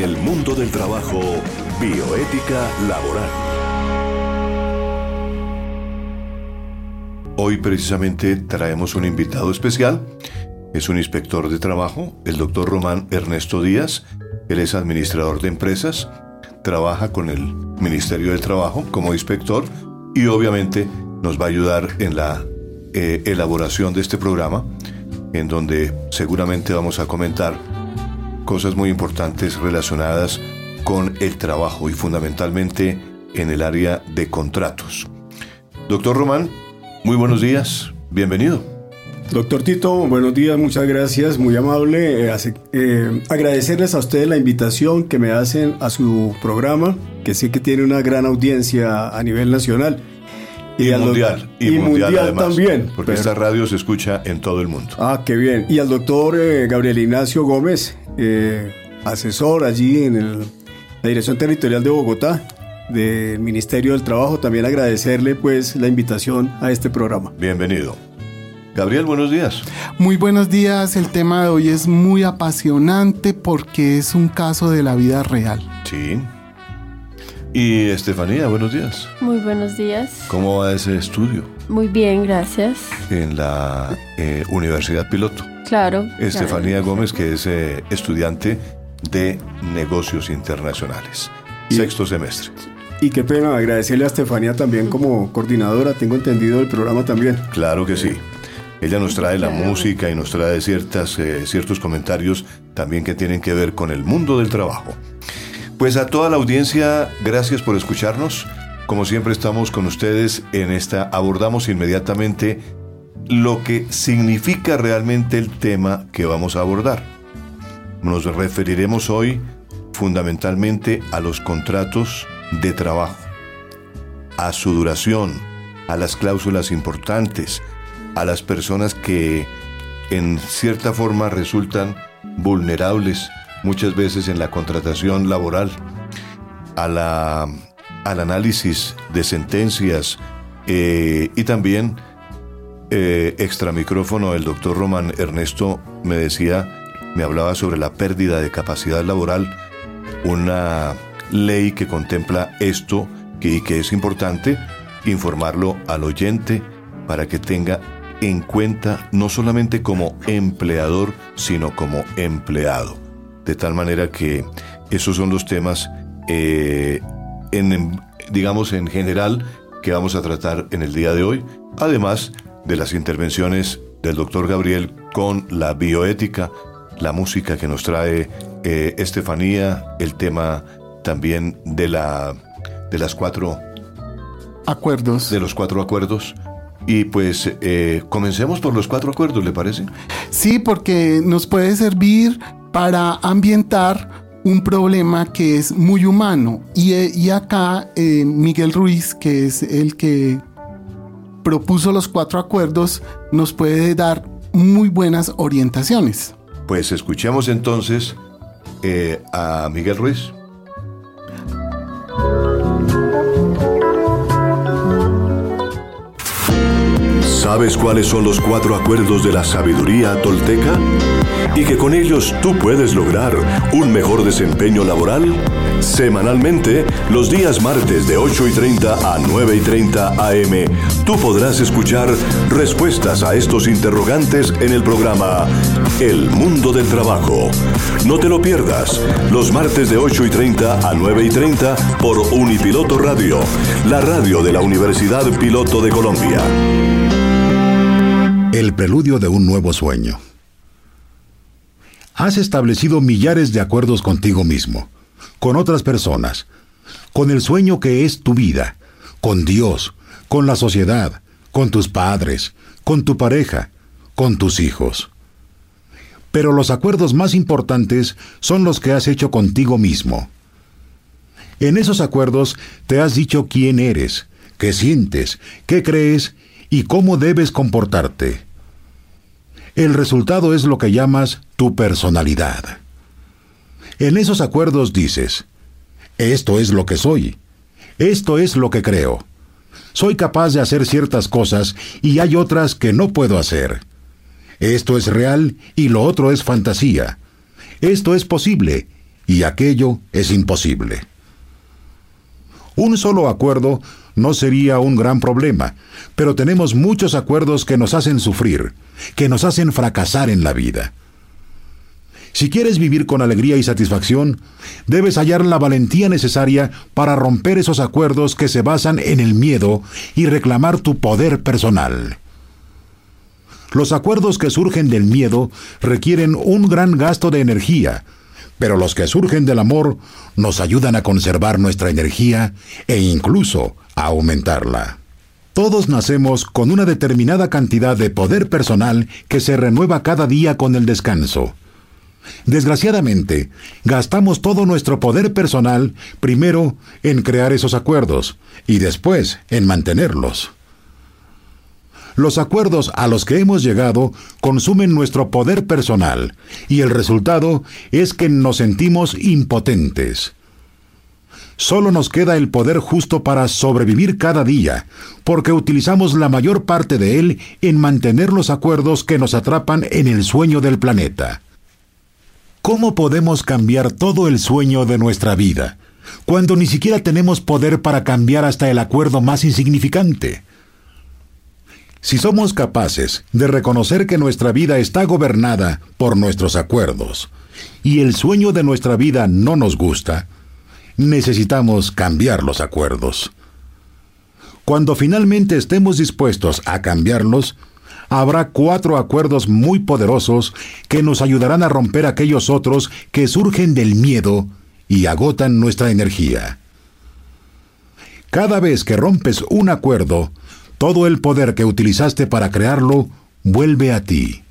en el mundo del trabajo, bioética laboral. Hoy precisamente traemos un invitado especial. Es un inspector de trabajo, el doctor Román Ernesto Díaz. Él es administrador de empresas, trabaja con el Ministerio del Trabajo como inspector y obviamente nos va a ayudar en la eh, elaboración de este programa, en donde seguramente vamos a comentar cosas muy importantes relacionadas con el trabajo y fundamentalmente en el área de contratos. Doctor Román, muy buenos días, bienvenido. Doctor Tito, buenos días, muchas gracias, muy amable. Eh, eh, agradecerles a ustedes la invitación que me hacen a su programa, que sé que tiene una gran audiencia a nivel nacional. Y, mundial. Y, mundial, también. Porque esta radio se escucha en todo el mundo. Ah, qué bien. Y al doctor eh, Gabriel Ignacio Gómez, asesor allí en la Dirección Territorial de Bogotá, del Ministerio del Trabajo, también agradecerle pues la invitación a este programa. Bienvenido. Gabriel, buenos días. Muy buenos días. El tema de hoy es muy apasionante porque es un caso de la vida real. Sí. Y Estefanía, buenos días. Muy buenos días. ¿Cómo va ese estudio? Muy bien, gracias. En la eh, Universidad Piloto. Claro. Estefanía Gómez, que es eh, estudiante de negocios internacionales. Sexto semestre. Y qué pena agradecerle a Estefanía también como coordinadora, tengo entendido el programa también. Claro que sí. Ella nos trae la música y nos trae ciertas, eh, ciertos comentarios también que tienen que ver con el mundo del trabajo. Pues a toda la audiencia, gracias por escucharnos. Como siempre estamos con ustedes en esta, abordamos inmediatamente lo que significa realmente el tema que vamos a abordar. Nos referiremos hoy fundamentalmente a los contratos de trabajo, a su duración, a las cláusulas importantes, a las personas que en cierta forma resultan vulnerables muchas veces en la contratación laboral, a la, al análisis de sentencias eh, y también eh, extra micrófono el doctor Román Ernesto me decía, me hablaba sobre la pérdida de capacidad laboral, una ley que contempla esto y que es importante informarlo al oyente para que tenga en cuenta no solamente como empleador, sino como empleado. De tal manera que esos son los temas, eh, en, digamos, en general, que vamos a tratar en el día de hoy, además de las intervenciones del doctor Gabriel con la bioética, la música que nos trae eh, Estefanía, el tema también de, la, de las cuatro acuerdos. De los cuatro acuerdos y pues eh, comencemos por los cuatro acuerdos, ¿le parece? Sí, porque nos puede servir para ambientar un problema que es muy humano. Y, eh, acá eh, Miguel Ruiz, que es el que propuso los cuatro acuerdos, nos puede dar muy buenas orientaciones. Pues escuchemos entonces a Miguel Ruiz. ¿Sabes cuáles son los cuatro acuerdos de la sabiduría tolteca? ¿Y que con ellos tú puedes lograr un mejor desempeño laboral? Semanalmente, los días martes de 8 y 30 a 9 y 30 am, tú podrás escuchar respuestas a estos interrogantes en el programa El Mundo del Trabajo. No te lo pierdas, los martes de 8 y 30 a 9 y 30 por Unipiloto Radio, la radio de la Universidad Piloto de Colombia. El preludio de un nuevo sueño. Has establecido millares de acuerdos contigo mismo, con otras personas, con el sueño que es tu vida, con Dios, con la sociedad, con tus padres, con tu pareja, con tus hijos. Pero los acuerdos más importantes son los que has hecho contigo mismo. En esos acuerdos te has dicho quién eres, qué sientes, qué crees y cómo debes comportarte. El resultado es lo que llamas tu personalidad. En esos acuerdos dices, esto es lo que soy, esto es lo que creo. Soy capaz de hacer ciertas cosas y hay otras que no puedo hacer. Esto es real y lo otro es fantasía. Esto es posible y aquello es imposible. Un solo acuerdo no sería un gran problema, pero tenemos muchos acuerdos que nos hacen sufrir, que nos hacen fracasar en la vida. Si quieres vivir con alegría y satisfacción, debes hallar la valentía necesaria para romper esos acuerdos que se basan en el miedo y reclamar tu poder personal. Los acuerdos que surgen del miedo requieren un gran gasto de energía, pero los que surgen del amor nos ayudan a conservar nuestra energía e incluso a aumentarla. Todos nacemos con una determinada cantidad de poder personal que se renueva cada día con el descanso. Desgraciadamente, gastamos todo nuestro poder personal primero en crear esos acuerdos y después en mantenerlos. Los acuerdos a los que hemos llegado consumen nuestro poder personal y el resultado es que nos sentimos impotentes. Solo nos queda el poder justo para sobrevivir cada día, porque utilizamos la mayor parte de él en mantener los acuerdos que nos atrapan en el sueño del planeta. ¿Cómo podemos cambiar todo el sueño de nuestra vida, cuando ni siquiera tenemos poder para cambiar hasta el acuerdo más insignificante? Si somos capaces de reconocer que nuestra vida está gobernada por nuestros acuerdos y el sueño de nuestra vida no nos gusta, necesitamos cambiar los acuerdos. Cuando finalmente estemos dispuestos a cambiarlos, habrá cuatro acuerdos muy poderosos que nos ayudarán a romper aquellos otros que surgen del miedo y agotan nuestra energía. Cada vez que rompes un acuerdo, todo el poder que utilizaste para crearlo vuelve a ti.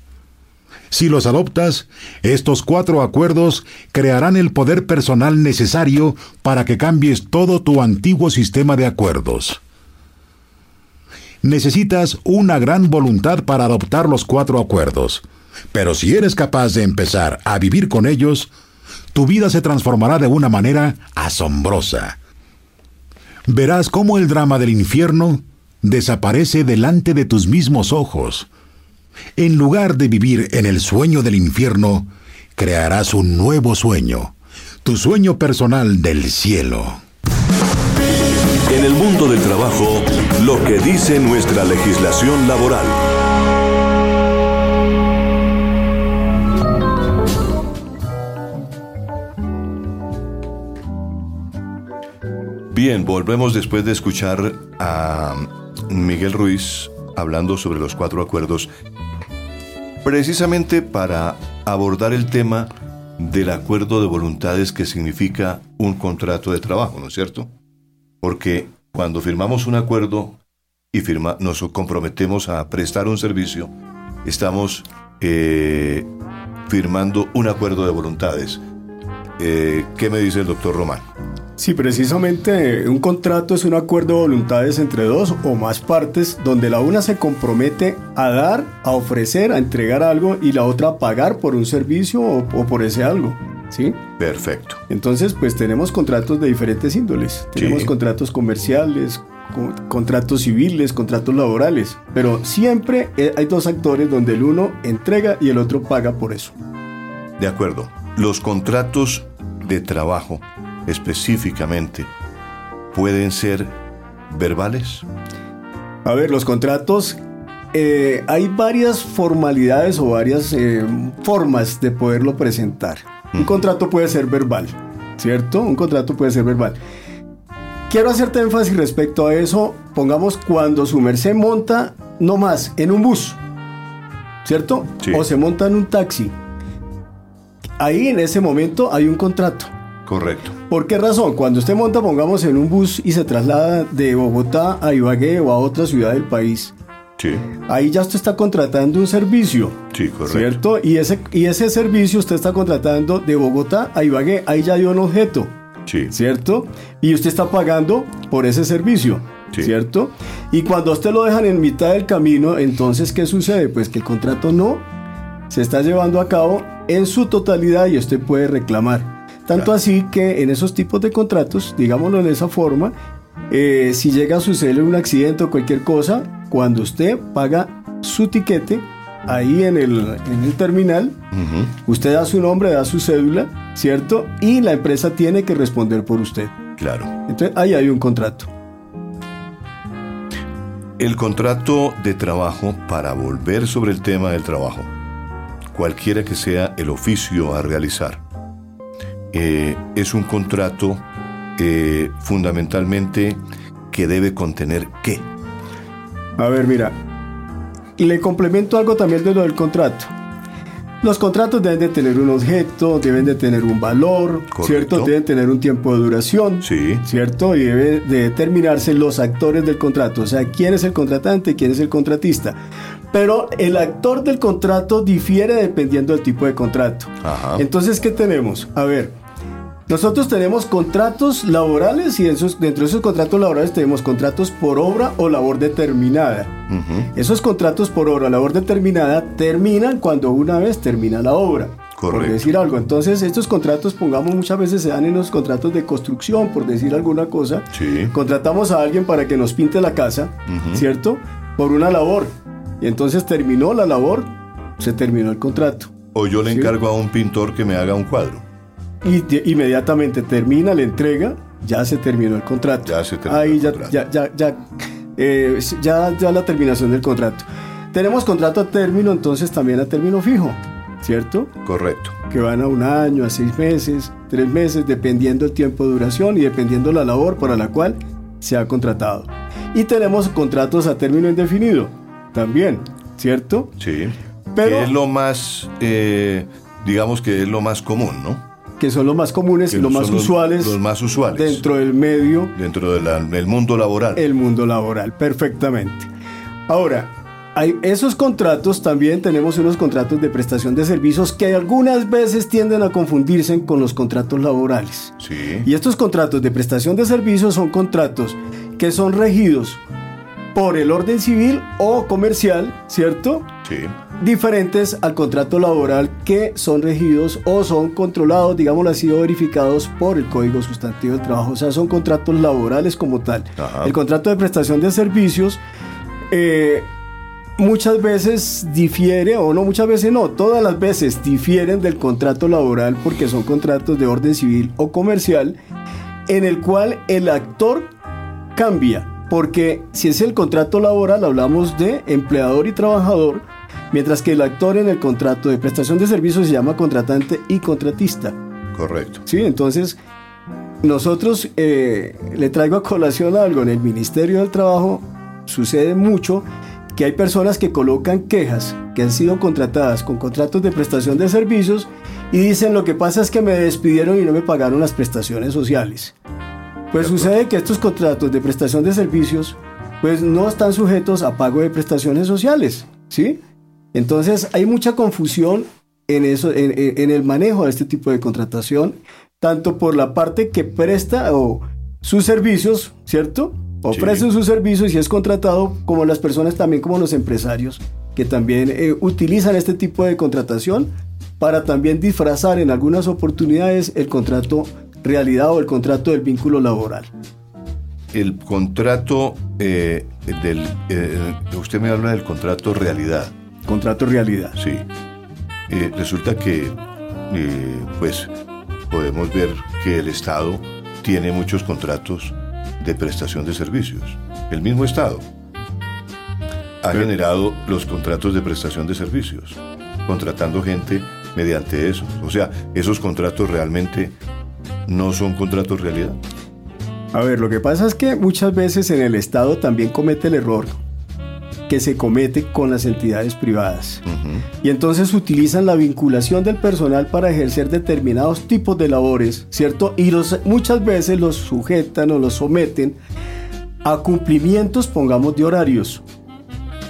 Si los adoptas, estos cuatro acuerdos crearán el poder personal necesario para que cambies todo tu antiguo sistema de acuerdos. Necesitas una gran voluntad para adoptar los cuatro acuerdos, pero si eres capaz de empezar a vivir con ellos, tu vida se transformará de una manera asombrosa. Verás cómo el drama del infierno desaparece delante de tus mismos ojos. En lugar de vivir en el sueño del infierno, crearás un nuevo sueño, tu sueño personal del cielo. En el mundo del trabajo, lo que dice nuestra legislación laboral. Bien, volvemos después de escuchar a Miguel Ruiz hablando sobre los cuatro acuerdos, precisamente para abordar el tema del acuerdo de voluntades que significa un contrato de trabajo, ¿no es cierto? Porque cuando firmamos un acuerdo y firma, nos comprometemos a prestar un servicio, estamos eh, firmando un acuerdo de voluntades. Eh, ¿Qué me dice el doctor Román? Sí, precisamente un contrato es un acuerdo de voluntades entre dos o más partes donde la una se compromete a dar, a ofrecer, a entregar algo y la otra a pagar por un servicio o, por ese algo. ¿Sí? Perfecto. Entonces, pues tenemos contratos de diferentes índoles. Tenemos contratos comerciales, contratos civiles, contratos laborales, pero siempre eh, hay dos actores donde el uno entrega y el otro paga por eso. De acuerdo. Los contratos de trabajo específicamente pueden ser verbales? A ver, los contratos, eh, hay varias formalidades o varias eh, formas de poderlo presentar. Un contrato puede ser verbal, ¿cierto? Un contrato puede ser verbal. Quiero hacerte énfasis respecto a eso. Pongamos cuando su merced monta, no más, en un bus, ¿cierto? O se monta en un taxi. Ahí en ese momento hay un contrato. Correcto. ¿Por qué razón? Cuando usted monta, pongamos en un bus y se traslada de Bogotá a Ibagué o a otra ciudad del país. Sí. Ahí ya usted está contratando un servicio. Sí, correcto. ¿Cierto? Y ese, y ese servicio usted está contratando de Bogotá a Ibagué. Ahí ya dio un objeto. Sí. ¿Cierto? Y usted está pagando por ese servicio. Sí. ¿Cierto? Y cuando usted lo dejan en mitad del camino, entonces, ¿qué sucede? Pues que el contrato no se está llevando a cabo en su totalidad y usted puede reclamar. Tanto así que en esos tipos de contratos, digámoslo de esa forma, eh, si llega a suceder un accidente o cualquier cosa, cuando usted paga su tiquete, ahí en el, en el terminal, usted da su nombre, da su cédula, ¿cierto? Y la empresa tiene que responder por usted. Claro. Entonces ahí hay un contrato. El contrato de trabajo, para volver sobre el tema del trabajo, cualquiera que sea el oficio a realizar, eh, es un contrato eh, fundamentalmente que debe contener qué. A ver, mira, le complemento algo también de lo del contrato. Los contratos deben de tener un objeto, deben de tener un valor, Correcto. ¿cierto? Deben tener un tiempo de duración, Sí. ¿cierto? Y debe de determinarse los actores del contrato, o sea, quién es el contratante, quién es el contratista. Pero el actor del contrato difiere dependiendo del tipo de contrato. Ajá. Entonces, ¿qué tenemos? A ver, nosotros tenemos contratos laborales y esos- dentro de esos contratos laborales tenemos contratos por obra o labor determinada. Esos contratos por obra o labor determinada terminan cuando una vez termina la obra. Por Correcto. decir algo. Entonces, estos contratos, pongamos, muchas veces se dan en los contratos de construcción, por decir alguna cosa. Sí. Contratamos a alguien para que nos pinte la casa. ¿cierto? Por una labor. Y entonces terminó la labor, se terminó el contrato. O yo le Sí. encargo a un pintor que me haga un cuadro. Y inmediatamente termina la entrega, ya se terminó el contrato. Ya se terminó Ahí el ya, contrato. ya, ya, ya, eh, ya, ya la terminación del contrato. Tenemos contrato a término, entonces también a término fijo, ¿cierto? Correcto. Que van a un año, a seis meses, tres meses, dependiendo el tiempo de duración y dependiendo la labor para la cual se ha contratado. Y tenemos contratos a término indefinido, también, ¿cierto? Sí. Pero- Que es lo más, eh, digamos que es lo más común, ¿no? Que son los más comunes los más los- usuales Los más usuales. dentro del medio dentro de la- del mundo laboral. el mundo laboral, perfectamente. Ahora, hay esos contratos también tenemos unos contratos de prestación de servicios que algunas veces tienden a confundirse con los contratos laborales. Sí. Y estos contratos de prestación de servicios son contratos que son regidos por el orden civil o comercial, ¿cierto? Sí. Diferentes al contrato laboral que son regidos o son controlados, digámoslo así, o verificados por el Código Sustantivo del Trabajo. O sea, son contratos laborales como tal. Ajá. El contrato de prestación de servicios eh, muchas veces difiere, o no muchas veces no, todas las veces difieren del contrato laboral porque son contratos de orden civil o comercial en el cual el actor cambia. Porque si es el contrato laboral, hablamos de empleador y trabajador, mientras que el actor en el contrato de prestación de servicios se llama contratante y contratista. Correcto. Sí, entonces nosotros eh, le traigo a colación algo. En el Ministerio del Trabajo sucede mucho que hay personas que colocan quejas que han sido contratadas con contratos de prestación de servicios y dicen lo que pasa es que me despidieron y no me pagaron las prestaciones sociales. Pues sucede que estos contratos de prestación de servicios pues no están sujetos a pago de prestaciones sociales, ¿sí? Entonces hay mucha confusión en, eso, en, el manejo de este tipo de contratación, tanto por la parte que presta o sus servicios, ¿cierto? Ofrece sus servicios y es contratado, como las personas también, como los empresarios, que también eh, utilizan este tipo de contratación para también disfrazar en algunas oportunidades el contrato realidad o el contrato del vínculo laboral. El contrato eh, del... eh, usted me habla del contrato realidad. Contrato realidad. Sí. Eh, resulta que, eh, pues, podemos ver que el Estado tiene muchos contratos de prestación de servicios. El mismo Estado ha generado los contratos de prestación de servicios, contratando gente mediante eso. O sea, esos contratos realmente no son contratos realidad. A ver, lo que pasa es que muchas veces en el Estado también comete el error que se comete con las entidades privadas. Y entonces utilizan la vinculación del personal para ejercer determinados tipos de labores, ¿cierto? Y los, muchas veces los sujetan o los someten a cumplimientos, pongamos, de horarios,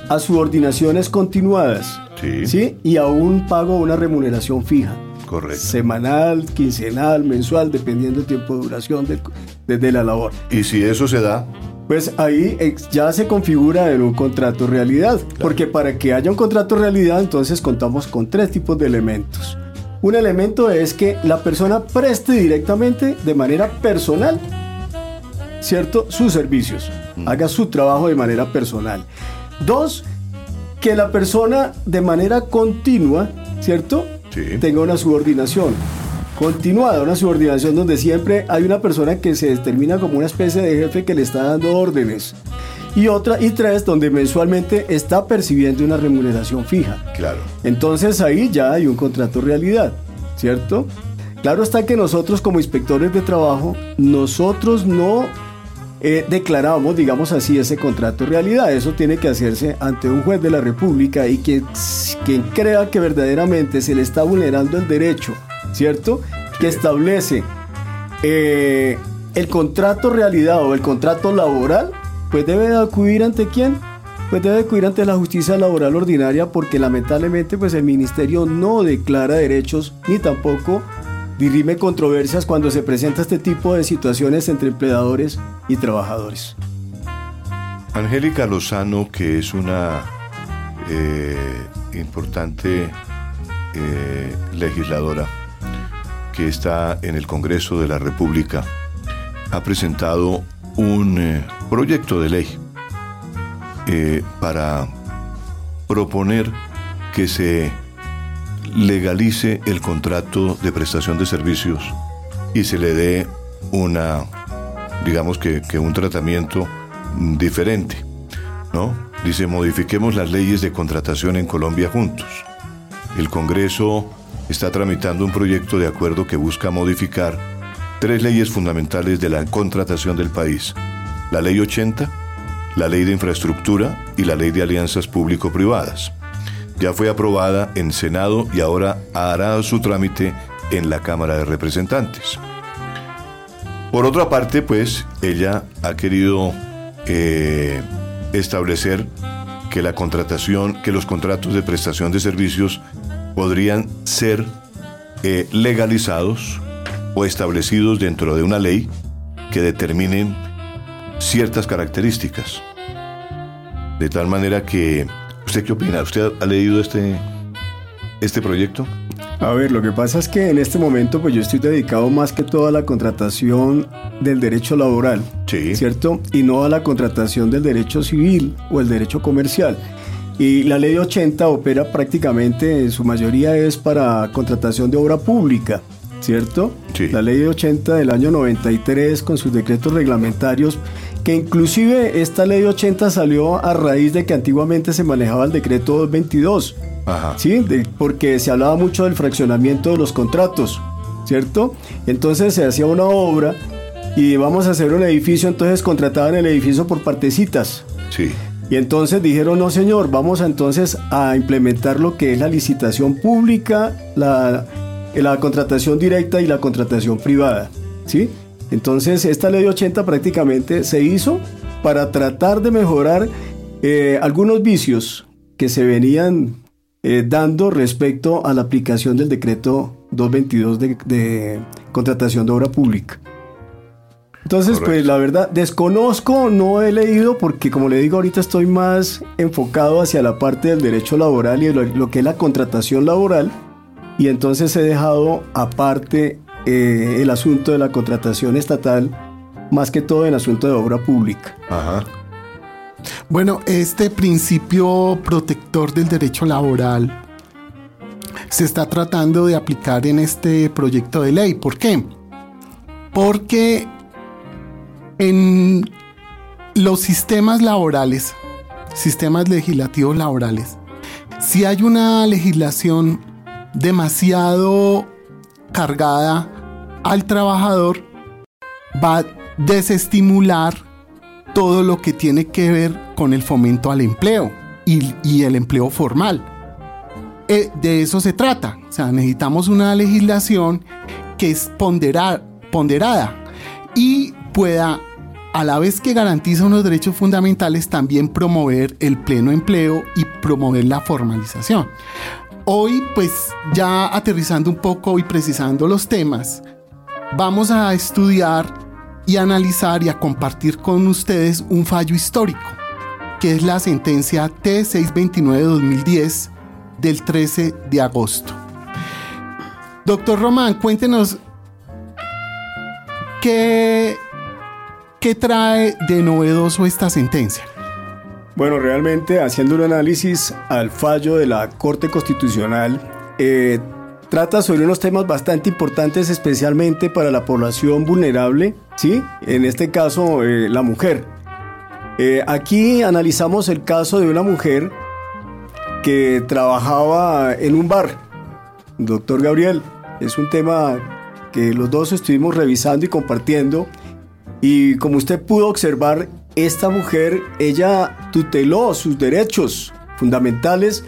a subordinaciones continuadas, Sí. ¿sí? Y a un pago, una remuneración fija. Correcto. Semanal, quincenal, mensual, dependiendo del tiempo de duración de- de la labor. Y si eso se da, Pues ahí ex- ya se configura en un contrato realidad, porque para que haya un contrato realidad entonces contamos con tres tipos de elementos. Un elemento es que la persona preste directamente de manera personal, ¿cierto? Sus servicios, haga su trabajo de manera personal. Dos, que la persona de manera continua, ¿cierto? Sí. Tenga una subordinación continuada, una subordinación donde siempre hay una persona que se determina como una especie de jefe que le está dando órdenes. Y otra, y tres, donde mensualmente está percibiendo una remuneración fija. Claro. Entonces ahí ya hay un contrato realidad, ¿cierto? Claro está que nosotros como inspectores de trabajo, nosotros no eh, declaramos, digamos así, ese contrato realidad. Eso tiene que hacerse ante un juez de la República y quien, quien crea que verdaderamente se le está vulnerando el derecho, ¿cierto? Que establece eh, el contrato realidad o el contrato laboral, pues debe de acudir ante quién? Pues debe acudir ante la justicia laboral ordinaria porque lamentablemente pues el ministerio no declara derechos ni tampoco dirime controversias cuando se presenta este tipo de situaciones entre empleadores y trabajadores. Angélica Lozano, que es una eh, importante eh, legisladora que está en el Congreso de la República, ha presentado un eh, proyecto de ley eh, para proponer que se legalice el contrato de prestación de servicios y se le dé una, digamos que, que un tratamiento mm, diferente, ¿no? Dice, modifiquemos las leyes de contratación en Colombia juntos. El Congreso está tramitando un proyecto de acuerdo que busca modificar tres leyes fundamentales de la contratación del país. La Ley 80, la Ley de Infraestructura y la Ley de Alianzas Público-Privadas. Ya fue aprobada en Senado y ahora hará su trámite en la Cámara de Representantes. Por otra parte, pues, ella ha querido eh, establecer que la contratación, que los contratos de prestación de servicios podrían ser eh, legalizados o establecidos dentro de una ley que determinen ciertas características. De tal manera que, ¿usted qué opina? ¿Usted ha leído este, este proyecto? A ver, lo que pasa es que en este momento pues yo estoy dedicado más que todo a la contratación del derecho laboral, Sí. ¿cierto? Y no a la contratación del derecho civil o el derecho comercial. Y la ley 80 opera prácticamente, en su mayoría es para contratación de obra pública, ¿cierto? Sí. La ley 80 del año 93 con sus decretos reglamentarios, que inclusive esta ley 80 salió a raíz de que antiguamente se manejaba el decreto 222. Ajá. Sí, de- porque se hablaba mucho del fraccionamiento de los contratos, ¿cierto? Entonces se hacía una obra y vamos a hacer un edificio, entonces contrataban el edificio por partecitas. Sí. Y entonces dijeron, no señor, vamos a, entonces a implementar lo que es la licitación pública, la, la contratación directa y la contratación privada. ¿sí? Entonces esta ley 80 prácticamente se hizo para tratar de mejorar eh, algunos vicios que se venían eh, dando respecto a la aplicación del decreto 222 de, de contratación de obra pública. Entonces, pues la verdad, desconozco, no he leído porque como le digo ahorita estoy más enfocado hacia la parte del derecho laboral y lo, lo que es la contratación laboral y entonces he dejado aparte eh, el asunto de la contratación estatal más que todo en asunto de obra pública. Ajá. Bueno, este principio protector del derecho laboral se está tratando de aplicar en este proyecto de ley. ¿Por qué? Porque en los sistemas laborales, sistemas legislativos laborales, si hay una legislación demasiado cargada al trabajador, va a desestimular todo lo que tiene que ver con el fomento al empleo y, el empleo formal. Eh, de eso se trata. O sea, necesitamos una legislación que es ponderar- ponderada y pueda, a la vez que garantiza unos derechos fundamentales, también promover el pleno empleo y promover la formalización. Hoy, pues ya aterrizando un poco y precisando los temas, vamos a estudiar y analizar y a compartir con ustedes un fallo histórico, que es la sentencia T629 de 2010 del 13 de agosto. Doctor Román, cuéntenos qué, qué trae de novedoso esta sentencia. Bueno, realmente haciendo un análisis al fallo de la Corte Constitucional, eh, trata sobre unos temas bastante importantes, especialmente para la población vulnerable, ¿sí? En este caso, eh, la mujer. Eh, aquí analizamos el caso de una mujer que trabajaba en un bar. Doctor Gabriel, es un tema que los dos estuvimos revisando y compartiendo. Y como usted pudo observar, esta mujer, ella tuteló sus derechos fundamentales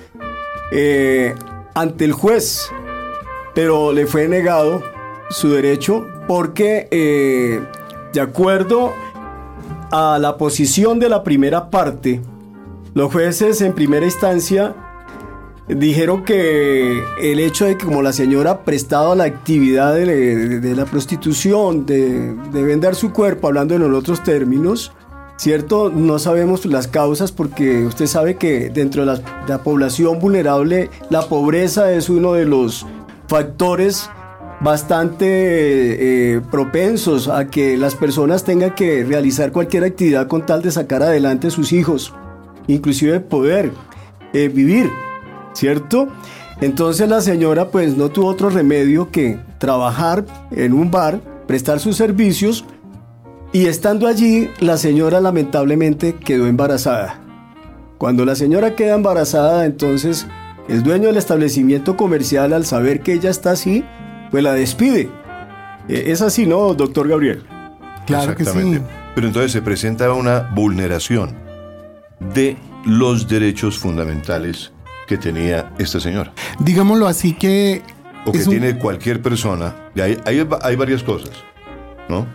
eh, ante el juez, pero le fue negado su derecho porque, eh, de acuerdo a la posición de la primera parte, los jueces en primera instancia dijeron que el hecho de que como la señora prestado la actividad de, la prostitución, de, de, vender su cuerpo, hablando en otros términos, ¿cierto? No sabemos las causas porque usted sabe que dentro de la, población vulnerable la pobreza es uno de los factores bastante eh, propensos a que las personas tengan que realizar cualquier actividad con tal de sacar adelante sus hijos, inclusive poder eh, vivir, ¿cierto? Entonces la señora pues no tuvo otro remedio que trabajar en un bar, prestar sus servicios y estando allí, la señora lamentablemente quedó embarazada. Cuando la señora queda embarazada, entonces el dueño del establecimiento comercial, al saber que ella está así, pues la despide. E, es así, ¿no, doctor Gabriel? Claro que sí. Pero entonces se presenta una vulneración de los derechos fundamentales que tenía esta señora. Digámoslo así que... O que tiene cualquier persona. Y hay, hay, hay varias cosas, ¿no?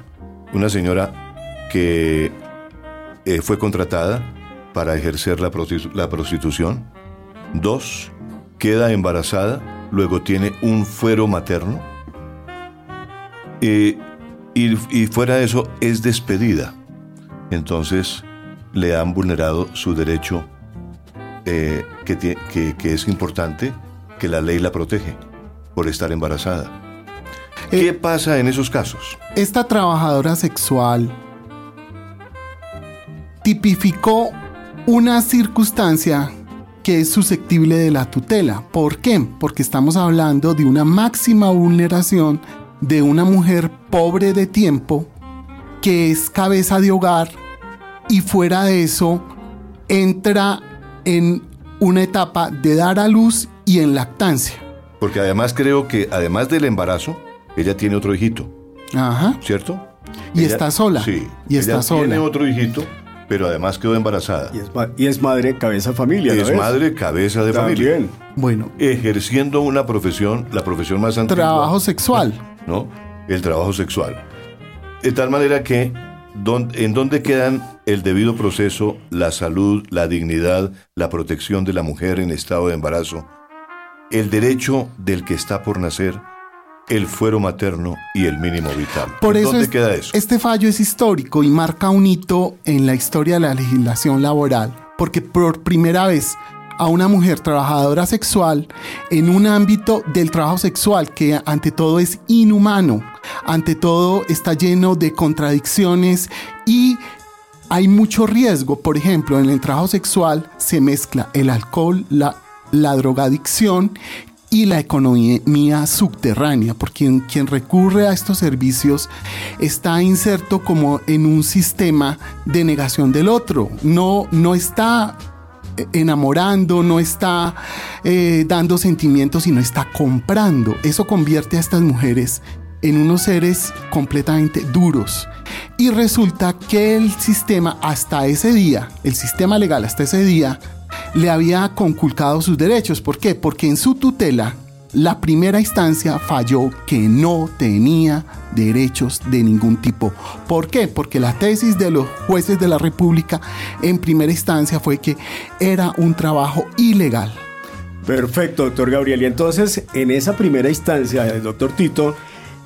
una señora que eh, fue contratada para ejercer la, prostitución. Dos, queda embarazada, luego tiene un fuero materno. y, fuera de eso es despedida. Entonces le han vulnerado su derecho eh, que, que es importante, que la ley la protege por estar embarazada. ¿Qué eh, pasa en esos casos? Esta trabajadora sexual tipificó una circunstancia que es susceptible de la tutela. ¿Por qué? Porque estamos hablando de una máxima vulneración de una mujer pobre de tiempo que es cabeza de hogar y fuera de eso entra en una etapa de dar a luz y en lactancia. Porque además creo que además del embarazo, ella tiene otro hijito. Ajá. ¿Cierto? Y está sola. Sí. Y está sola. Tiene otro hijito, pero además quedó embarazada. Y es, madre cabeza familia. Y es madre cabeza de familia. Bueno. Ejerciendo una profesión, la profesión más antigua. Trabajo sexual. ¿No? El trabajo sexual. De tal manera que, ¿en dónde quedan el debido proceso, la salud, la dignidad, la protección de la mujer en estado de embarazo? El derecho del que está por nacer el fuero materno y el mínimo vital. Por eso ¿Dónde queda eso? Este fallo es histórico y marca un hito en la historia de la legislación laboral, porque por primera vez a una mujer trabajadora sexual en un ámbito del trabajo sexual que ante todo es inhumano, ante todo está lleno de contradicciones y hay mucho riesgo. Por ejemplo, en el trabajo sexual se mezcla el alcohol, la, la drogadicción y la economía subterránea, porque quien, recurre a estos servicios está inserto como en un sistema de negación del otro, no, no está enamorando, no está eh, dando sentimientos, sino está comprando. Eso convierte a estas mujeres en unos seres completamente duros. Y resulta que el sistema hasta ese día, el sistema legal hasta ese día, le había conculcado sus derechos. ¿Por qué? Porque en su tutela, la primera instancia falló que no tenía derechos de ningún tipo. ¿Por qué? Porque la tesis de los jueces de la República en primera instancia fue que era un trabajo ilegal. Perfecto, doctor Gabriel. Y entonces, en esa primera instancia del doctor Tito,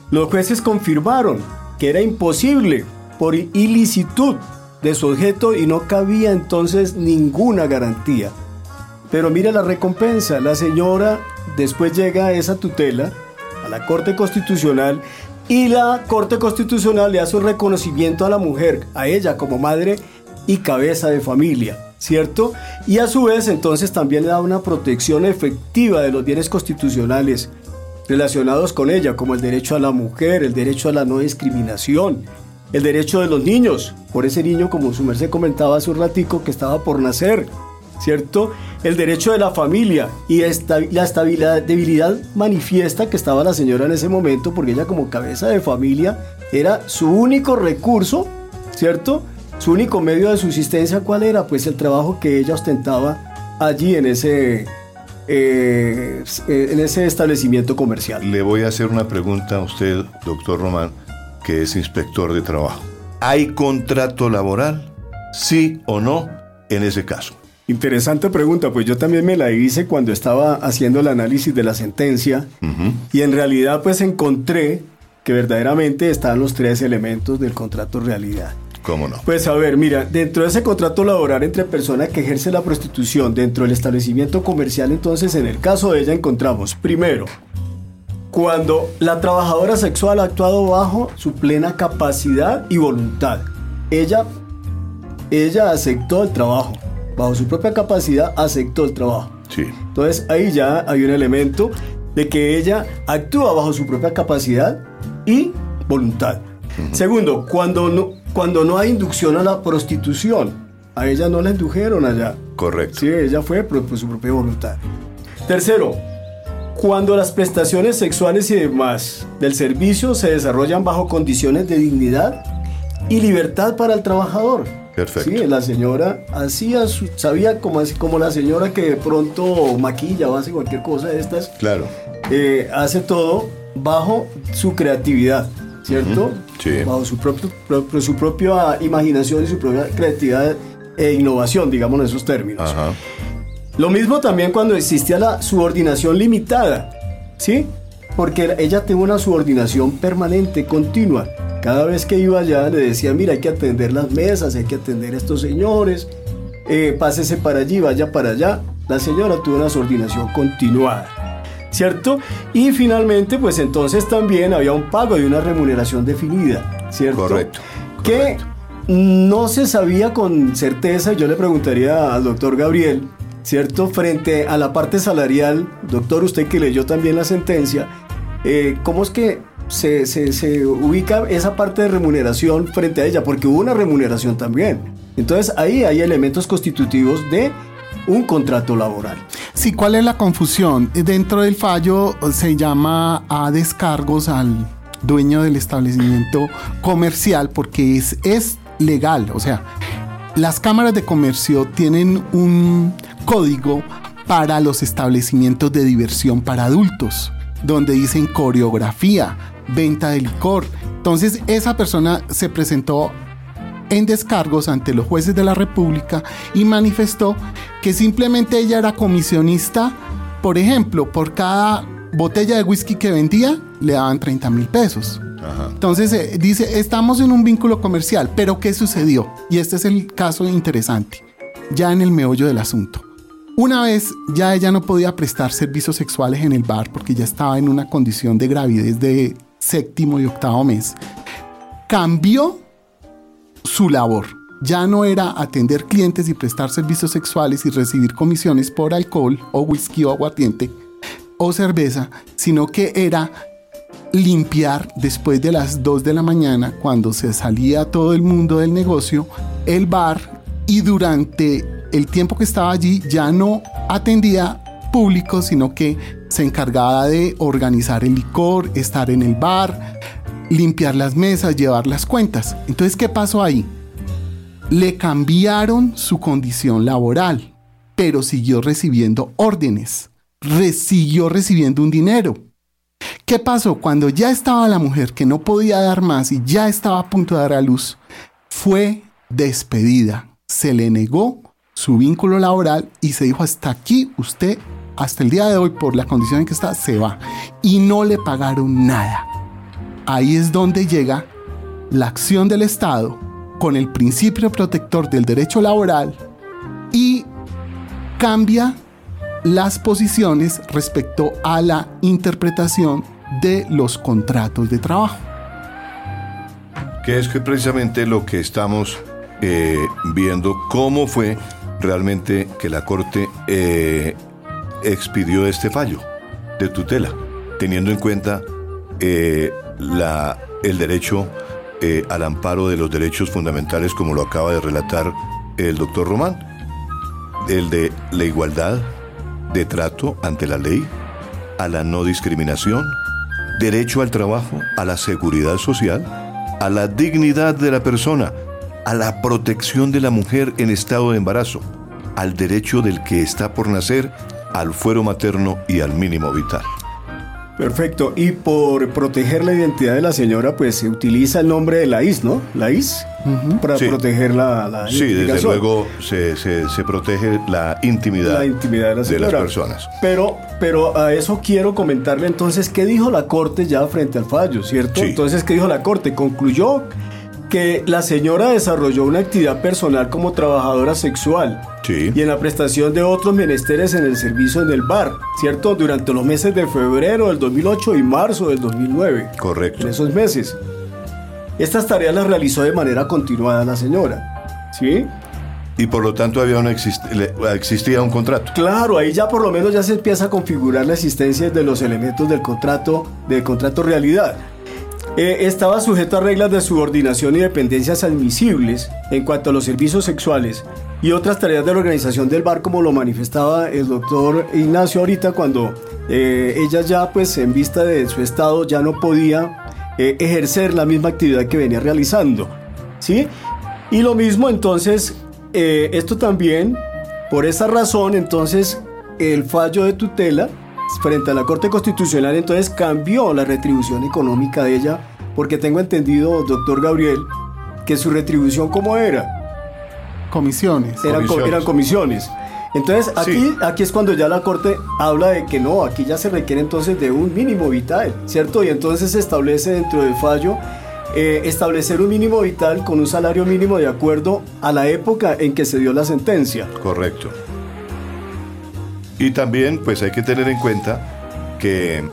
los jueces confirmaron que era imposible por ilicitud de su objeto y no cabía entonces ninguna garantía. Pero mira la recompensa, la señora después llega esa tutela, a la Corte Constitucional, y la Corte Constitucional le hace un reconocimiento a la mujer, a ella como madre y cabeza de familia. ¿cierto? Y a su vez entonces también le da una protección efectiva de los bienes constitucionales relacionados con ella, como el derecho a la mujer, el derecho a la no discriminación, el derecho de los niños, por ese niño como su merced comentaba hace un ratico que estaba por nacer, ¿cierto? El derecho de la familia y esta, la estabilidad, debilidad manifiesta que estaba la señora en ese momento, porque ella como cabeza de familia era su único recurso, ¿cierto? Su único medio de subsistencia, ¿cuál era? Pues el trabajo que ella ostentaba allí en ese, eh, en ese establecimiento comercial. Le voy a hacer una pregunta a usted, doctor Román, que es inspector de trabajo. ¿Hay contrato laboral? ¿Sí o no en ese caso? Interesante pregunta, pues yo también me la hice cuando estaba haciendo el análisis de la sentencia y en realidad pues encontré que verdaderamente están los tres elementos del contrato realidad. ¿Cómo no? Pues a ver, mira, dentro de ese contrato laboral entre persona que ejerce la prostitución dentro del establecimiento comercial, entonces en el caso de ella encontramos, primero, cuando la trabajadora sexual ha actuado bajo su plena capacidad y voluntad. Ella, ella aceptó el trabajo, bajo su propia capacidad aceptó el trabajo. Sí. Entonces ahí ya hay un elemento de que ella actúa bajo su propia capacidad y voluntad. Segundo, cuando no, cuando no hay inducción a la prostitución, a ella no la indujeron allá. Correcto. Sí, ella fue por, por su propia voluntad. Tercero, cuando las prestaciones sexuales y demás del servicio se desarrollan bajo condiciones de dignidad y libertad para el trabajador. Perfecto. Sí, la señora hacía su- sabía como, como la señora que de pronto maquilla o hace cualquier cosa de estas, Claro. eh, hace todo bajo su creatividad, ¿cierto? Ujú, sí. Bajo su, propio, pro- su propia imaginación y su propia creatividad e innovación, digamos en esos términos. Ajá. Lo mismo también cuando existía la subordinación limitada, ¿sí? Porque ella tenía una subordinación permanente, continua. Cada vez que iba allá le decía, mira, hay que atender las mesas, hay que atender a estos señores, eh, pásese para allí, vaya para allá. La señora tuvo una subordinación continuada, ¿cierto? Y finalmente, pues entonces también había un pago y una remuneración definida, ¿cierto? Correcto, Que correcto. no se sabía con certeza, yo le preguntaría al doctor Gabriel, ¿cierto? Frente a la parte salarial, doctor, usted que leyó también la sentencia, eh, ¿cómo es que se, se- se ubica esa parte de remuneración frente a ella? Porque hubo una remuneración también. Entonces ahí hay elementos constitutivos de un contrato laboral. Sí, ¿cuál es la confusión? Dentro del fallo se llama a descargos al dueño del establecimiento comercial porque es, es legal. O sea, las cámaras de comercio tienen un código para los establecimientos de diversión para adultos, donde dicen coreografía, venta de licor. Entonces, esa persona se presentó en descargos ante los jueces de la República y manifestó que simplemente ella era comisionista, por ejemplo, por cada botella de whisky que vendía, le daban 30 mil pesos. Ajá. Entonces eh, dice, estamos en un vínculo comercial, pero ¿qué sucedió? Y este es el caso interesante, ya en el meollo del asunto. Una vez ya ella no podía prestar servicios sexuales en el bar porque ya estaba en una condición de gravidez de séptimo y octavo mes. Cambió su labor. Ya no era atender clientes y prestar servicios sexuales y recibir comisiones por alcohol o whisky o aguardiente o cerveza, sino que era limpiar después de las 2 de la mañana cuando se salía todo el mundo del negocio, el bar y durante el tiempo que estaba allí ya no atendía público, sino que se encargaba de organizar el licor, estar en el bar, limpiar las mesas, llevar las cuentas. Entonces, ¿qué pasó ahí? Le cambiaron su condición laboral, pero siguió recibiendo órdenes, siguió recibiendo un dinero. ¿Qué pasó? Cuando ya estaba la mujer que no podía dar más y ya estaba a punto de dar a luz, fue despedida. Se le negó su vínculo laboral y se dijo hasta aquí usted, hasta el día de hoy, por la condición en que está, se va. Y no le pagaron nada. Ahí es donde llega la acción del Estado con el principio protector del derecho laboral y cambia las posiciones respecto a la interpretación de los contratos de trabajo. Que es que precisamente lo que estamos eh, viendo, cómo fue realmente que la Corte eh, expidió este fallo de tutela, teniendo en cuenta eh, la, el derecho eh, al amparo de los derechos fundamentales, como lo acaba de relatar el doctor Román, el de la igualdad de trato ante la ley, a la no discriminación, derecho al trabajo, a la seguridad social, a la dignidad de la persona, a la protección de la mujer en estado de embarazo, al derecho del que está por nacer, al fuero materno y al mínimo vital. Perfecto. Y por proteger la identidad de la señora, pues se utiliza el nombre de la IS, ¿no? La IS, para Sí. proteger la, la Sí, desde luego se, se- se protege la intimidad, la intimidad de la de señora. las personas. Pero, pero a eso quiero comentarle entonces qué dijo la Corte ya frente al fallo, ¿cierto? Sí. Entonces, ¿qué dijo la Corte? Concluyó que la señora desarrolló una actividad personal como trabajadora sexual Sí. y en la prestación de otros menesteres en el servicio en el bar, ¿cierto? Durante los meses de febrero del 2008 y marzo del 2009. Correcto. En esos meses. Estas tareas las realizó de manera continuada la señora. ¿Sí? Y por lo tanto había una exist- existía un contrato. Claro, ahí ya por lo menos ya se empieza a configurar la existencia de los elementos del contrato, del contrato realidad. Eh, estaba sujeto a reglas de subordinación y dependencias admisibles en cuanto a los servicios sexuales y otras tareas de la organización del bar, como lo manifestaba el doctor Ignacio ahorita, cuando eh, ella ya, pues en vista de su estado, ya no podía eh, ejercer la misma actividad que venía realizando. ¿Sí? Y lo mismo entonces, esto también, por esa razón, entonces, el fallo de tutela frente a la Corte Constitucional entonces cambió la retribución económica de ella, porque tengo entendido, doctor Gabriel, que su retribución cómo era, Comisiones. eran, co- Comisiones. eran comisiones. Entonces aquí, Sí. aquí es cuando ya la Corte habla de que no, aquí ya se requiere entonces de un mínimo vital, ¿cierto? Y entonces se establece dentro del fallo eh, establecer un mínimo vital con un salario mínimo de acuerdo a la época en que se dio la sentencia. Correcto. Y también, pues hay que tener en cuenta que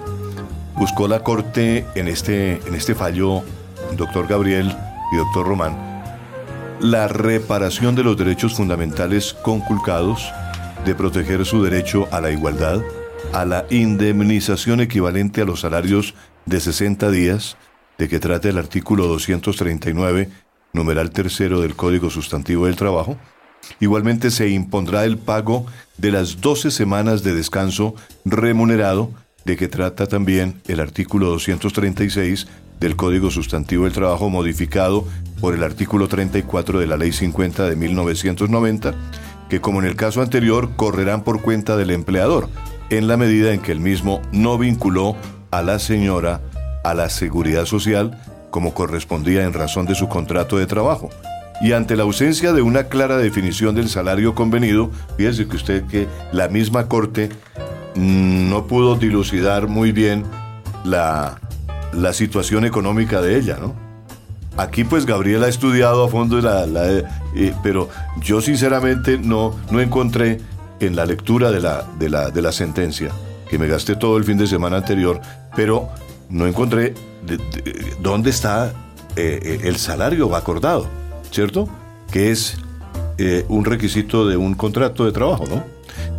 buscó la Corte en este, en este fallo, doctor Gabriel y doctor Román, la reparación de los derechos fundamentales conculcados, de proteger su derecho a la igualdad, a la indemnización equivalente a los salarios de 60 días, de que trata el artículo 239, numeral tercero del Código Sustantivo del Trabajo, Igualmente se impondrá el pago de las 12 semanas de descanso remunerado, de que trata también el artículo 236 del Código Sustantivo del Trabajo modificado por el artículo 34 de la Ley 50 de 1990, que como en el caso anterior correrán por cuenta del empleador, en la medida en que el mismo no vinculó a la señora a la seguridad social como correspondía en razón de su contrato de trabajo. Y ante la ausencia de una clara definición del salario convenido, fíjese que usted que la misma Corte mm, no pudo dilucidar muy bien la, la situación económica de ella, ¿no? Aquí pues Gabriel ha estudiado a fondo la, la- eh, pero yo sinceramente no, no encontré en la lectura de la, de, la, de la sentencia, que me gasté todo el fin de semana anterior, pero no encontré de- de- dónde está eh, eh, el salario acordado, ¿cierto? Que es eh, un requisito de un contrato de trabajo, ¿no?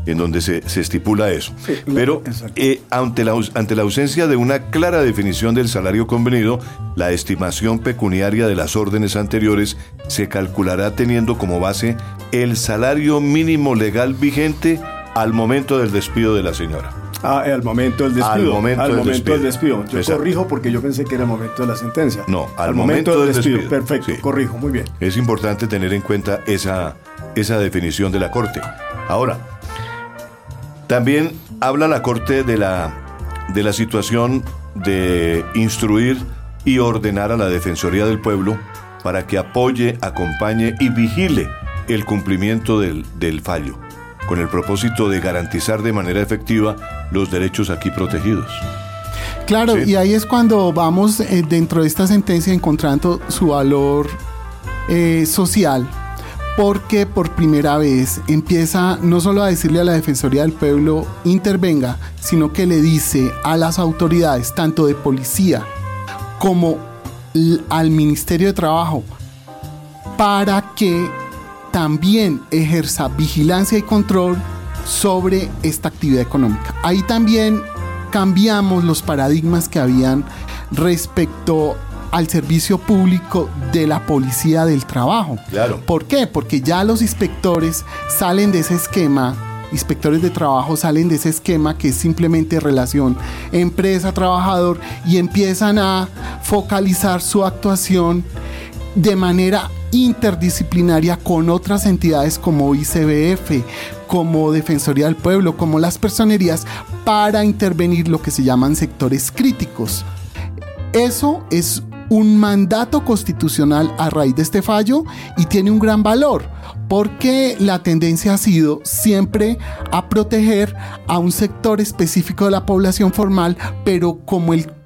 En donde se, se estipula eso. Sí, Pero eh, ante, la, ante la ausencia de una clara definición del salario convenido, la estimación pecuniaria de las órdenes anteriores se calculará teniendo como base el salario mínimo legal vigente al momento del despido de la señora. Ah, al momento del despido. Al momento del despido. del despido. Yo Exacto. corrijo porque yo pensé que era el momento de la sentencia. No, al momento del despido. Perfecto, Sí. corrijo, muy bien. Es importante tener en cuenta esa, esa definición de la Corte. Ahora, también habla la Corte de la, de la situación de instruir y ordenar a la Defensoría del Pueblo para que apoye, acompañe y vigile el cumplimiento del, del fallo, con el propósito de garantizar de manera efectiva los derechos aquí protegidos. Claro, Sí. y ahí es cuando vamos eh, dentro de esta sentencia encontrando su valor eh, social, porque por primera vez empieza no solo a decirle a la Defensoría del Pueblo intervenga, sino que le dice a las autoridades, tanto de policía como al Ministerio de Trabajo, para que también ejerza vigilancia y control sobre esta actividad económica. Ahí también cambiamos los paradigmas que habían respecto al servicio público de la policía del trabajo. Claro. ¿Por qué? Porque ya los inspectores salen de ese esquema, inspectores de trabajo salen de ese esquema que es simplemente relación empresa-trabajador y empiezan a focalizar su actuación de manera interdisciplinaria con otras entidades como ICBF, como Defensoría del Pueblo, como las personerías, para intervenir lo que se llaman sectores críticos. Eso es un mandato constitucional a raíz de este fallo y tiene un gran valor porque la tendencia ha sido siempre a proteger a un sector específico de la población formal, pero como el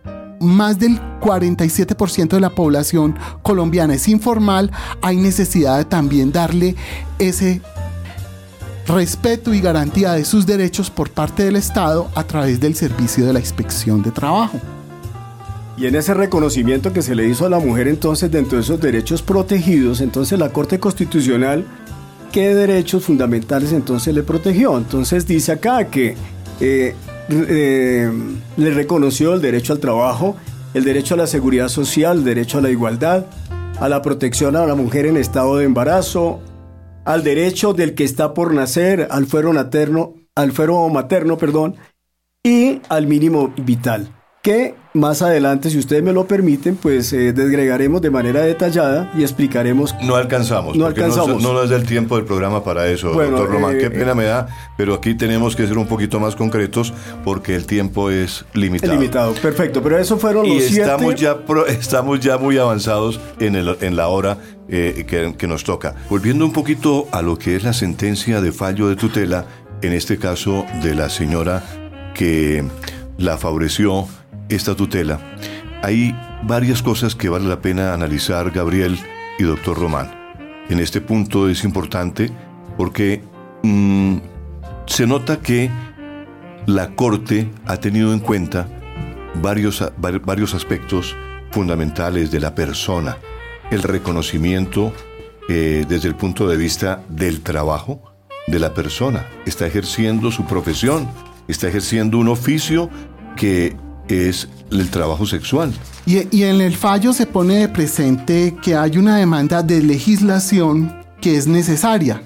más del 47% de la población colombiana es informal, hay necesidad de también darle ese respeto y garantía de sus derechos por parte del Estado a través del servicio de la inspección de trabajo. Y en ese reconocimiento que se le hizo a la mujer entonces dentro de esos derechos protegidos, entonces la Corte Constitucional, ¿qué derechos fundamentales entonces le protegió? Entonces dice acá que eh, eh, le reconoció el derecho al trabajo, el derecho a la seguridad social, el derecho a la igualdad, a la protección a la mujer en estado de embarazo, al derecho del que está por nacer, al fuero materno, al fuero materno, perdón, y al mínimo vital que más adelante, si ustedes me lo permiten, pues eh, desgregaremos de manera detallada y explicaremos. No alcanzamos. No alcanzamos. No, nos da el tiempo del programa para eso, doctor Román. Qué eh, pena me da, pero aquí tenemos que ser un poquito más concretos porque el tiempo es limitado. Limitado, perfecto. Pero eso fueron los y estamos ya estamos ya muy avanzados en, el, en la hora eh, que, que nos toca. Volviendo un poquito a lo que es la sentencia de fallo de tutela, en este caso de la señora que la favoreció esta tutela, hay varias cosas que vale la pena analizar, Gabriel y doctor Román. En este punto es importante porque mm, se nota que la Corte ha tenido en cuenta varios, varios aspectos fundamentales de la persona, el reconocimiento eh, desde el punto de vista del trabajo de la persona, está ejerciendo su profesión, está ejerciendo un oficio que es el trabajo sexual. Y, en el fallo se pone de presente que hay una demanda de legislación que es necesaria,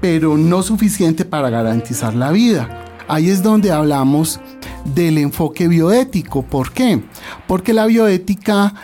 pero no suficiente para garantizar la vida. Ahí es donde hablamos del enfoque bioético. ¿Por qué? Porque la bioética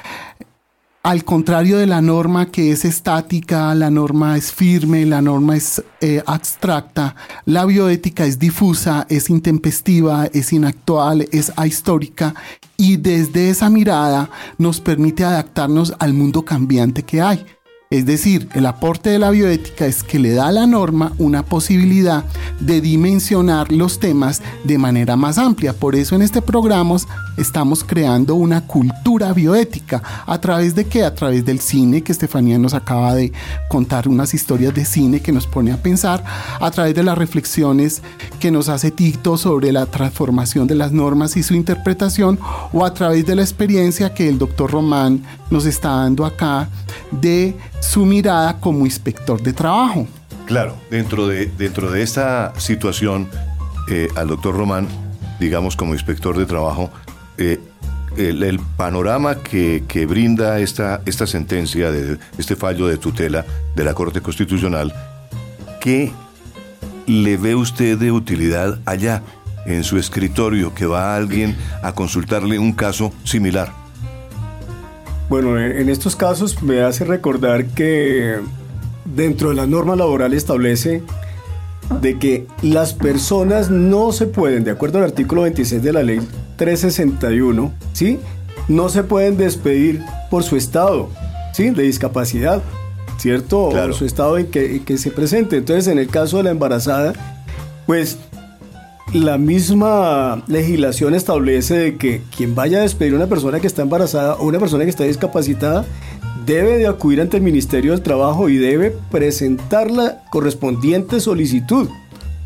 al contrario de la norma que es estática, la norma es firme, la norma es eh, abstracta, la bioética es difusa, es intempestiva, es inactual, es ahistórica y desde esa mirada nos permite adaptarnos al mundo cambiante que hay. Es decir, el aporte de la bioética es que le da a la norma una posibilidad de dimensionar los temas de manera más amplia. Por eso en este programa estamos creando una cultura bioética. ¿A través de qué? A través del cine, que Estefanía nos acaba de contar unas historias de cine que nos pone a pensar, a través de las reflexiones que nos hace Tito sobre la transformación de las normas y su interpretación, o a través de la experiencia que el doctor Román nos está dando acá de su mirada como inspector de trabajo. Claro, dentro de, dentro de esta situación, eh, al doctor Román, digamos como inspector de trabajo, eh, el, panorama que, brinda esta, esta sentencia, de este fallo de tutela de la Corte Constitucional, ¿qué le ve usted de utilidad allá, en su escritorio, que va alguien a consultarle un caso similar? Bueno, en estos casos me hace recordar que dentro de la norma laboral establece de que las personas no se pueden, de acuerdo al artículo 26 de la ley 361, ¿sí? No se pueden despedir por su estado, ¿sí? De discapacidad, ¿cierto? O su estado en que, en que se presente. Entonces, en el caso de la embarazada, pues la misma legislación establece de que quien vaya a despedir a una persona que está embarazada o una persona que está discapacitada debe de acudir ante el Ministerio del Trabajo y debe presentar la correspondiente solicitud.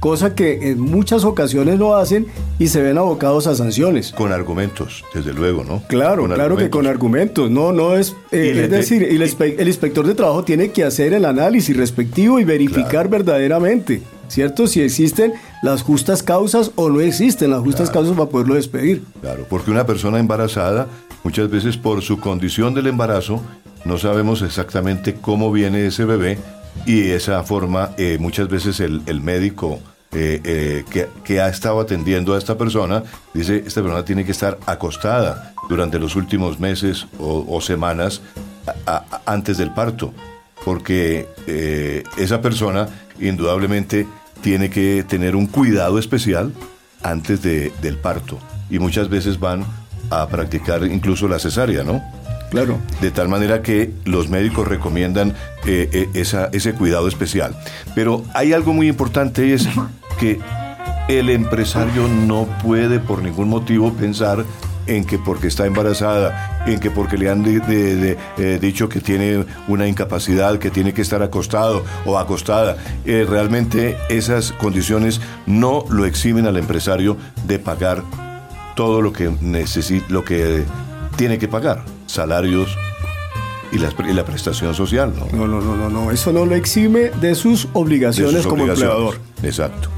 cosa que en muchas ocasiones lo hacen y se ven abocados a sanciones. Con argumentos, desde luego, ¿no? Claro, claro que con argumentos. No, no es. Eh, es decir, el, el, inspector de trabajo tiene que hacer el análisis respectivo y verificar verdaderamente, ¿cierto? Si existen las justas causas o no existen las justas causas para poderlo despedir. Claro, porque una persona embarazada, muchas veces por su condición del embarazo, no sabemos exactamente cómo viene ese bebé y esa forma, eh, muchas veces el, el médico eh, eh, que, que, ha estado atendiendo a esta persona dice, esta persona tiene que estar acostada durante los últimos meses o, semanas antes del parto, porque esa persona indudablemente tiene que tener un cuidado especial antes de, del parto y muchas veces van a practicar incluso la cesárea, ¿no? Claro. De tal manera que los médicos recomiendan eh, eh, esa, ese cuidado especial. Pero hay algo muy importante es que el empresario no puede por ningún motivo pensar en que porque está embarazada, en que porque le han eh, dicho que tiene una incapacidad, que tiene que estar acostado o acostada, realmente esas condiciones no lo eximen al empresario de pagar todo lo que necesita, lo que tiene que pagar salarios y la, la prestación social. ¿no? ¿no? No, no, no, eso no lo exime de sus obligaciones como empleador. Exacto.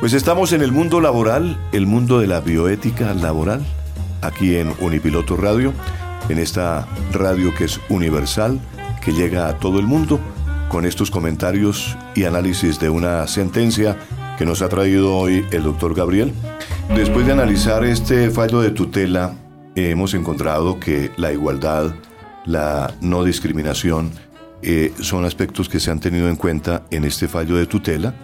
Pues estamos en el mundo laboral, el mundo de la bioética laboral, aquí en Unipiloto Radio, en esta radio que es universal, que llega a todo el mundo, con estos comentarios y análisis de una sentencia que nos ha traído hoy el doctor Gabriel. Después de analizar este fallo de tutela hemos encontrado que la igualdad, la no discriminación, eh, son aspectos que se han tenido en cuenta en este fallo de tutela.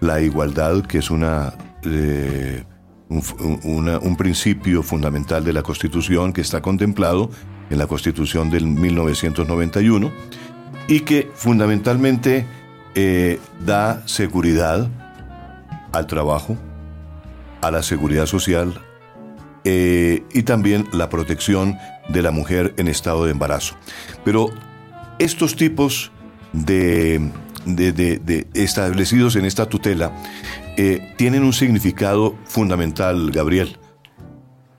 La igualdad, que es una, eh, un, principio fundamental de la Constitución que está contemplado en la Constitución del 1991 y que fundamentalmente eh, da seguridad al trabajo, a la seguridad social, eh, y también la protección de la mujer en estado de embarazo. Pero estos tipos de, establecidos en esta tutela eh, tienen un significado fundamental, Gabriel.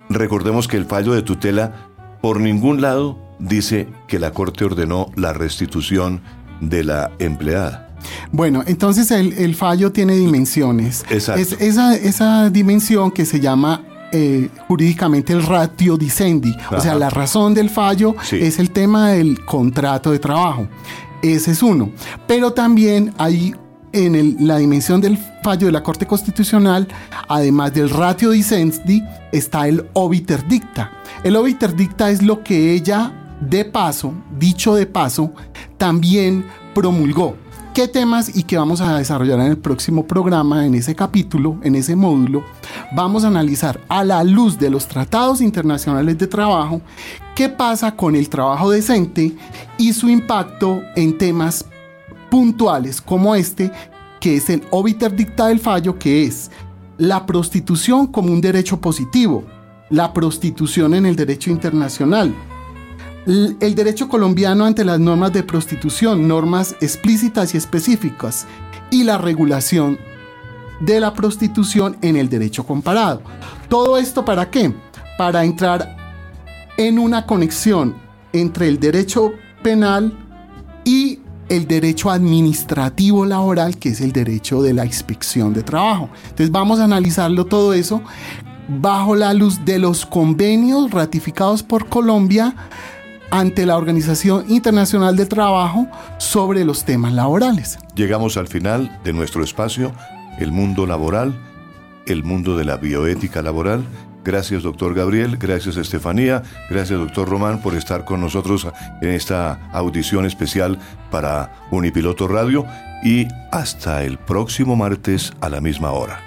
Recordemos que el fallo de tutela por ningún lado dice que la Corte ordenó la restitución de la empleada. Bueno, entonces el, fallo tiene dimensiones. Exacto. Es esa, esa dimensión que se llama eh, jurídicamente el ratio dicendi, o sea, la razón del fallo es el tema del contrato de trabajo. Ese es uno. Pero también hay en la dimensión del fallo de la Corte Constitucional, además del ratio dicendi, está el obiter dicta. El obiter dicta es lo que ella, de paso, dicho de paso, también promulgó qué temas y qué vamos a desarrollar en el próximo programa, en ese capítulo, en ese módulo, vamos a analizar a la luz de los tratados internacionales de trabajo qué pasa con el trabajo decente y su impacto en temas puntuales como este, que es el obiter dicta del fallo, que es la prostitución como un derecho positivo, la prostitución en el derecho internacional, el derecho colombiano ante las normas de prostitución, normas explícitas y específicas, y la regulación de la prostitución en el derecho comparado. ¿Todo esto para qué? Para entrar en una conexión entre el derecho penal y el derecho administrativo laboral, que es el derecho de la inspección de trabajo. Entonces vamos a analizarlo todo eso bajo la luz de los convenios ratificados por Colombia ante la Organización Internacional del Trabajo sobre los temas laborales. Llegamos al final de nuestro espacio, el mundo laboral, el mundo de la bioética laboral. Gracias, doctor Gabriel. Gracias, Estefanía. Gracias, doctor Román, por estar con nosotros en esta audición especial para Unipiloto Radio. Y hasta el próximo martes a la misma hora.